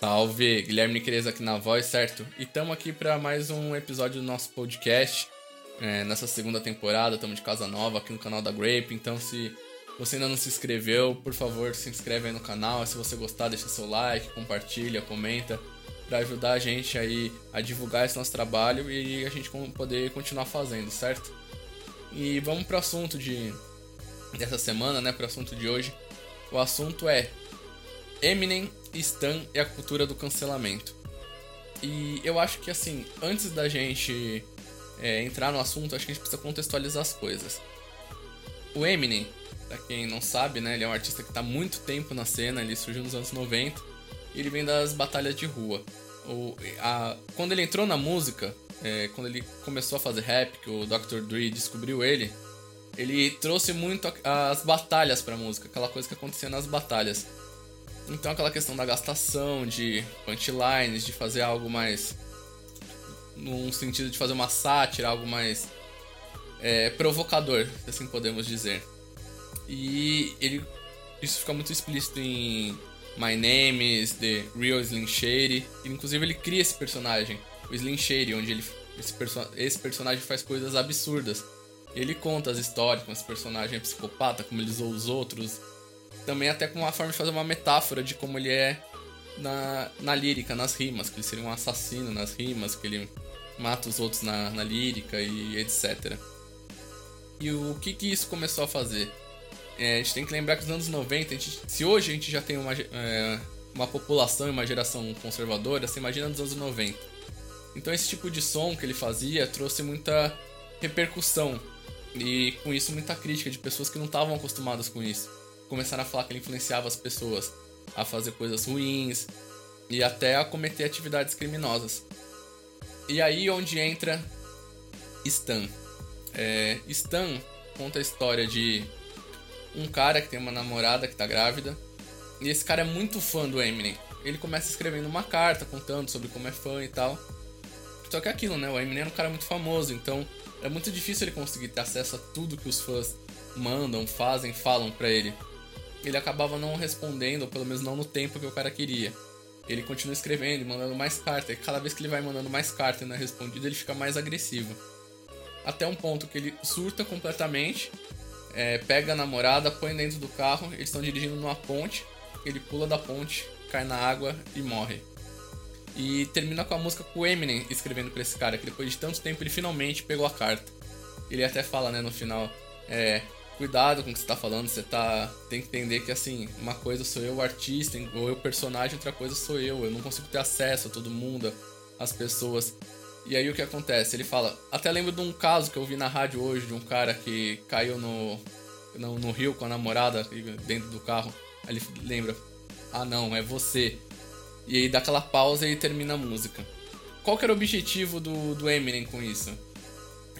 Salve, Guilherme Niqueles aqui na voz, certo? E estamos aqui para mais um episódio do nosso podcast. É, nessa segunda temporada, estamos de casa nova aqui no canal da Grape. Então, se você ainda não se inscreveu, por favor, se inscreve aí no canal. Se você gostar, deixa seu like, compartilha, comenta, para ajudar a gente aí a divulgar esse nosso trabalho e a gente poder continuar fazendo, certo? E vamos para o assunto de dessa semana, né? Para o assunto de hoje. O assunto é Eminem, Stan e a cultura do cancelamento. E eu acho que assim, antes da gente é, entrar no assunto, acho que a gente precisa contextualizar as coisas. O Eminem, pra quem não sabe, né, ele é um artista que tá muito tempo na cena, ele surgiu nos anos 90 e ele vem das batalhas de rua. O, a, quando ele entrou na música, é, quando ele começou a fazer rap, que o Dr. Dre descobriu ele, ele trouxe muito as batalhas pra música, aquela coisa que acontecia nas batalhas. Então aquela questão da gastação, de punchlines, de fazer algo mais. num sentido de fazer uma sátira, algo mais é, provocador, se assim podemos dizer. E ele. Isso fica muito explícito em My Name is The Real Slim Shady. Inclusive ele cria esse personagem, o Slim Shady, onde ele, esse, perso esse personagem faz coisas absurdas. Ele conta as histórias como esse personagem é psicopata, como ele usou os outros, também até com uma forma de fazer uma metáfora de como ele é na, na lírica, nas rimas, que ele seria um assassino nas rimas, que ele mata os outros na, na lírica e etc. E o que que isso começou a fazer? É, a gente tem que lembrar que nos anos 90, gente, se hoje a gente já tem uma, é, uma população e uma geração conservadora, você imagina nos anos 90. Então esse tipo de som que ele fazia trouxe muita repercussão e com isso muita crítica de pessoas que não estavam acostumadas com isso começaram a falar que ele influenciava as pessoas a fazer coisas ruins e até a cometer atividades criminosas. E aí onde entra Stan. É, Stan conta a história de um cara que tem uma namorada que tá grávida. E esse cara é muito fã do Eminem. Ele começa escrevendo uma carta contando sobre como é fã e tal. Só que é aquilo, né? O Eminem é um cara muito famoso, então é muito difícil ele conseguir ter acesso a tudo que os fãs mandam, fazem, falam para ele ele acabava não respondendo, ou pelo menos não no tempo que o cara queria. Ele continua escrevendo mandando mais carta, e cada vez que ele vai mandando mais carta e não é respondido, ele fica mais agressivo. Até um ponto que ele surta completamente, é, pega a namorada, põe dentro do carro, eles estão dirigindo numa ponte, ele pula da ponte, cai na água e morre. E termina com a música com o Eminem escrevendo pra esse cara, que depois de tanto tempo ele finalmente pegou a carta. Ele até fala, né, no final, é, cuidado com o que você tá falando, você tá. Tem que entender que assim, uma coisa sou eu, artista, ou eu, personagem, outra coisa sou eu. Eu não consigo ter acesso a todo mundo, às pessoas. E aí o que acontece? Ele fala. Até lembro de um caso que eu vi na rádio hoje, de um cara que caiu no. no, no rio com a namorada dentro do carro. Aí ele lembra. Ah não, é você. E aí dá aquela pausa e termina a música. Qual que era o objetivo do, do Eminem com isso?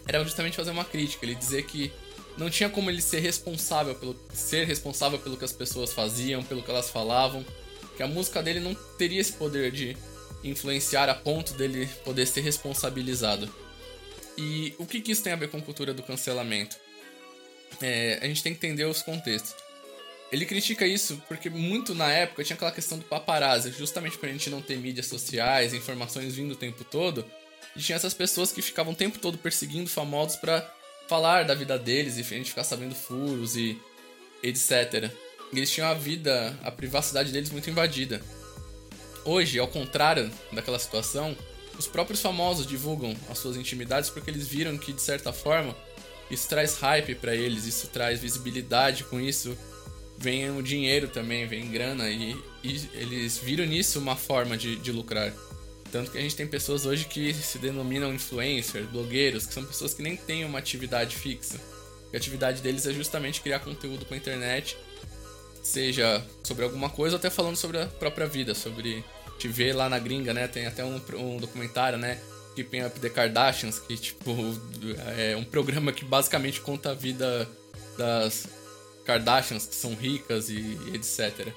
Era justamente fazer uma crítica, ele dizer que não tinha como ele ser responsável pelo ser responsável pelo que as pessoas faziam, pelo que elas falavam, que a música dele não teria esse poder de influenciar a ponto dele poder ser responsabilizado. E o que, que isso tem a ver com a cultura do cancelamento? É, a gente tem que entender os contextos. Ele critica isso porque muito na época tinha aquela questão do paparazzi, justamente por a gente não ter mídias sociais, informações vindo o tempo todo, e tinha essas pessoas que ficavam o tempo todo perseguindo famosos para falar da vida deles e a gente ficar sabendo furos e etc. Eles tinham a vida, a privacidade deles muito invadida. Hoje, ao contrário daquela situação, os próprios famosos divulgam as suas intimidades porque eles viram que de certa forma isso traz hype para eles, isso traz visibilidade, com isso vem o dinheiro também, vem grana e, e eles viram nisso uma forma de, de lucrar. Tanto que a gente tem pessoas hoje que se denominam influencers, blogueiros, que são pessoas que nem têm uma atividade fixa. a atividade deles é justamente criar conteúdo com a internet, seja sobre alguma coisa ou até falando sobre a própria vida, sobre te ver lá na gringa, né? Tem até um, um documentário, né? Keeping Up the Kardashians, que tipo é um programa que basicamente conta a vida das Kardashians que são ricas e, e etc.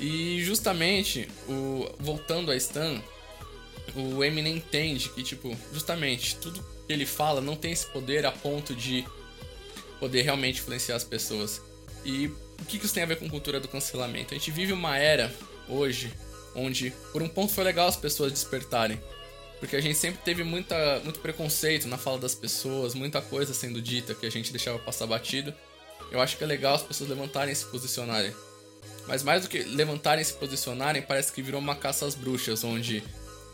E justamente, o, voltando a Stan, o Eminem entende que, tipo, justamente, tudo que ele fala não tem esse poder a ponto de poder realmente influenciar as pessoas. E o que isso tem a ver com cultura do cancelamento? A gente vive uma era, hoje, onde por um ponto foi legal as pessoas despertarem. Porque a gente sempre teve muita, muito preconceito na fala das pessoas, muita coisa sendo dita que a gente deixava passar batido. Eu acho que é legal as pessoas levantarem e se posicionarem. Mas mais do que levantarem e se posicionarem, parece que virou uma caça às bruxas, onde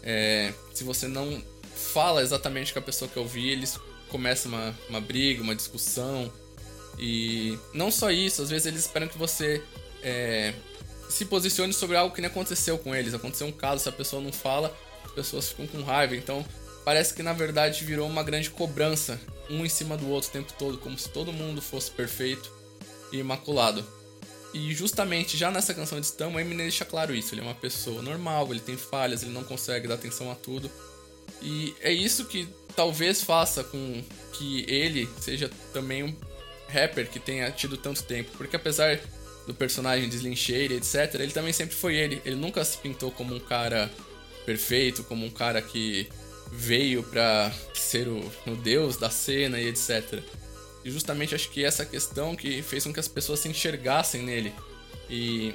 é, se você não fala exatamente com a pessoa que ouvir, eles começam uma, uma briga, uma discussão. E não só isso, às vezes eles esperam que você é, se posicione sobre algo que nem aconteceu com eles. Aconteceu um caso, se a pessoa não fala, as pessoas ficam com raiva. Então parece que na verdade virou uma grande cobrança, um em cima do outro o tempo todo, como se todo mundo fosse perfeito e imaculado. E justamente já nessa canção de Stam, o Eminem deixa claro isso. Ele é uma pessoa normal, ele tem falhas, ele não consegue dar atenção a tudo. E é isso que talvez faça com que ele seja também um rapper que tenha tido tanto tempo. Porque apesar do personagem de Slim Shady, etc., ele também sempre foi ele. Ele nunca se pintou como um cara perfeito, como um cara que veio pra ser o, o deus da cena e etc. E justamente acho que essa questão que fez com que as pessoas se enxergassem nele e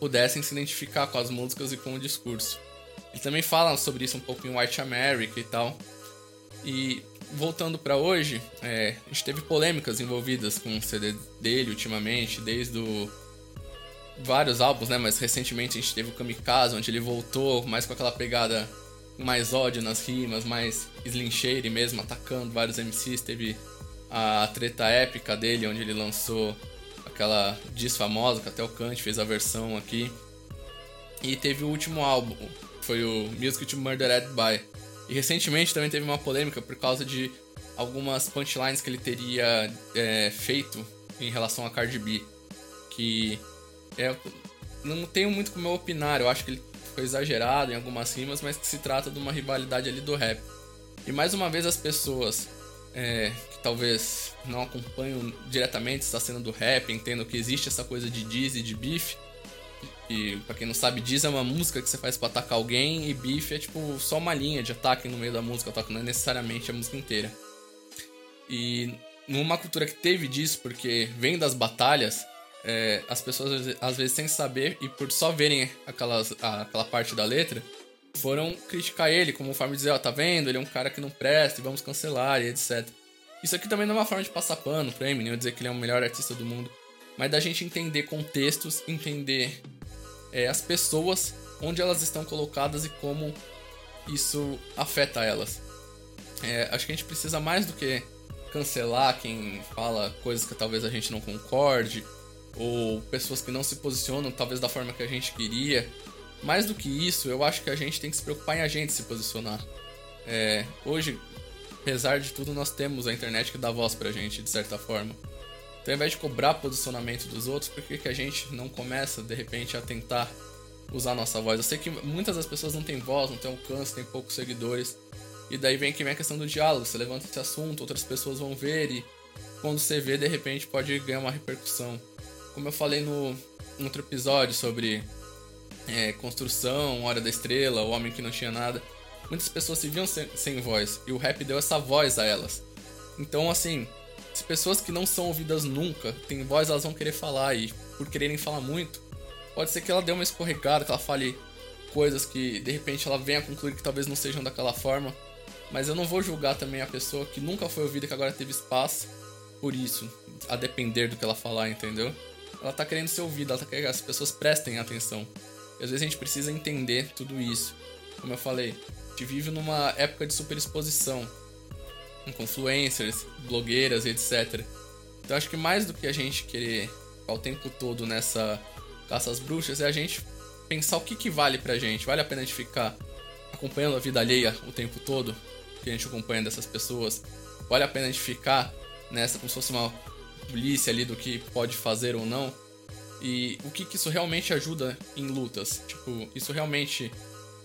pudessem se identificar com as músicas e com o discurso. Ele também fala sobre isso um pouco em White America e tal. E voltando para hoje, é, a gente teve polêmicas envolvidas com o CD dele ultimamente, desde o vários álbuns, né? Mas recentemente a gente teve o Kamikaze, onde ele voltou mais com aquela pegada mais ódio nas rimas, mais Slim mesmo, atacando vários MCs. Teve a treta épica dele, onde ele lançou aquela diss famosa, que até o Kant fez a versão aqui. E teve o último álbum, foi o Music to Murdered By. E recentemente também teve uma polêmica por causa de algumas punchlines que ele teria é, feito em relação a Cardi B. Que é, não tenho muito como eu opinar, eu acho que ele foi exagerado em algumas rimas, mas que se trata de uma rivalidade ali do rap. E mais uma vez as pessoas é, que talvez não acompanham diretamente essa cena do rap, entendam que existe essa coisa de diz e de beef, e pra quem não sabe, Diz é uma música que você faz para atacar alguém e Beef é tipo só uma linha de ataque no meio da música, não é necessariamente a música inteira. E numa cultura que teve disso, porque vem das batalhas, é, as pessoas às vezes sem saber e por só verem aquelas, aquela parte da letra, foram criticar ele como forma de dizer, ó, oh, tá vendo? Ele é um cara que não presta e vamos cancelar e etc. Isso aqui também não é uma forma de passar pano pra Eminem, dizer que ele é o melhor artista do mundo, mas da gente entender contextos, entender é, as pessoas, onde elas estão colocadas e como isso afeta elas. É, acho que a gente precisa mais do que cancelar quem fala coisas que talvez a gente não concorde, ou pessoas que não se posicionam talvez da forma que a gente queria. Mais do que isso, eu acho que a gente tem que se preocupar em a gente se posicionar. É, hoje, apesar de tudo, nós temos a internet que dá voz pra gente, de certa forma. Então, ao invés de cobrar posicionamento dos outros, por que, que a gente não começa, de repente, a tentar usar nossa voz? Eu sei que muitas das pessoas não têm voz, não têm alcance, têm poucos seguidores. E daí vem que vem a questão do diálogo. Você levanta esse assunto, outras pessoas vão ver e quando você vê, de repente, pode ganhar uma repercussão. Como eu falei no, no outro episódio sobre é, construção, Hora da Estrela, o homem que não tinha nada. Muitas pessoas se viam sem, sem voz e o rap deu essa voz a elas. Então, assim, se pessoas que não são ouvidas nunca têm voz, elas vão querer falar e por quererem falar muito, pode ser que ela dê uma escorregada, que ela fale coisas que de repente ela venha a concluir que talvez não sejam daquela forma. Mas eu não vou julgar também a pessoa que nunca foi ouvida que agora teve espaço por isso, a depender do que ela falar, entendeu? Ela tá querendo ser ouvida, ela tá querendo que as pessoas prestem atenção. E às vezes a gente precisa entender tudo isso. Como eu falei, a gente vive numa época de superexposição com influencers, blogueiras, etc. Então acho que mais do que a gente querer ficar o tempo todo nessa caça às bruxas é a gente pensar o que, que vale pra gente. Vale a pena a gente ficar acompanhando a vida alheia o tempo todo, que a gente acompanha dessas pessoas? Vale a pena a gente ficar nessa como se fosse uma polícia ali do que pode fazer ou não? E o que, que isso realmente ajuda em lutas? Tipo, isso realmente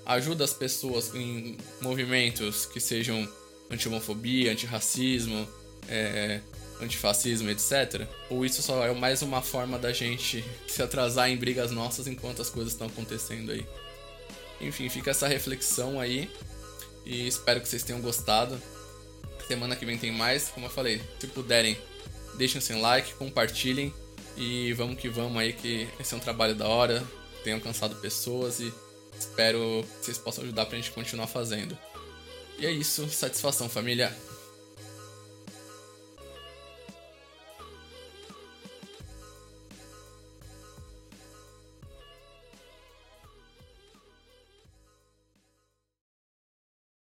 ajuda as pessoas em movimentos que sejam anti-homofobia, antirracismo, é, antifascismo, etc? Ou isso só é mais uma forma da gente se atrasar em brigas nossas enquanto as coisas estão acontecendo aí? Enfim, fica essa reflexão aí e espero que vocês tenham gostado. Semana que vem tem mais, como eu falei, se puderem, deixem seu like, compartilhem e vamos que vamos aí que esse é um trabalho da hora. tenha alcançado pessoas e espero que vocês possam ajudar pra gente continuar fazendo. E é isso, satisfação família.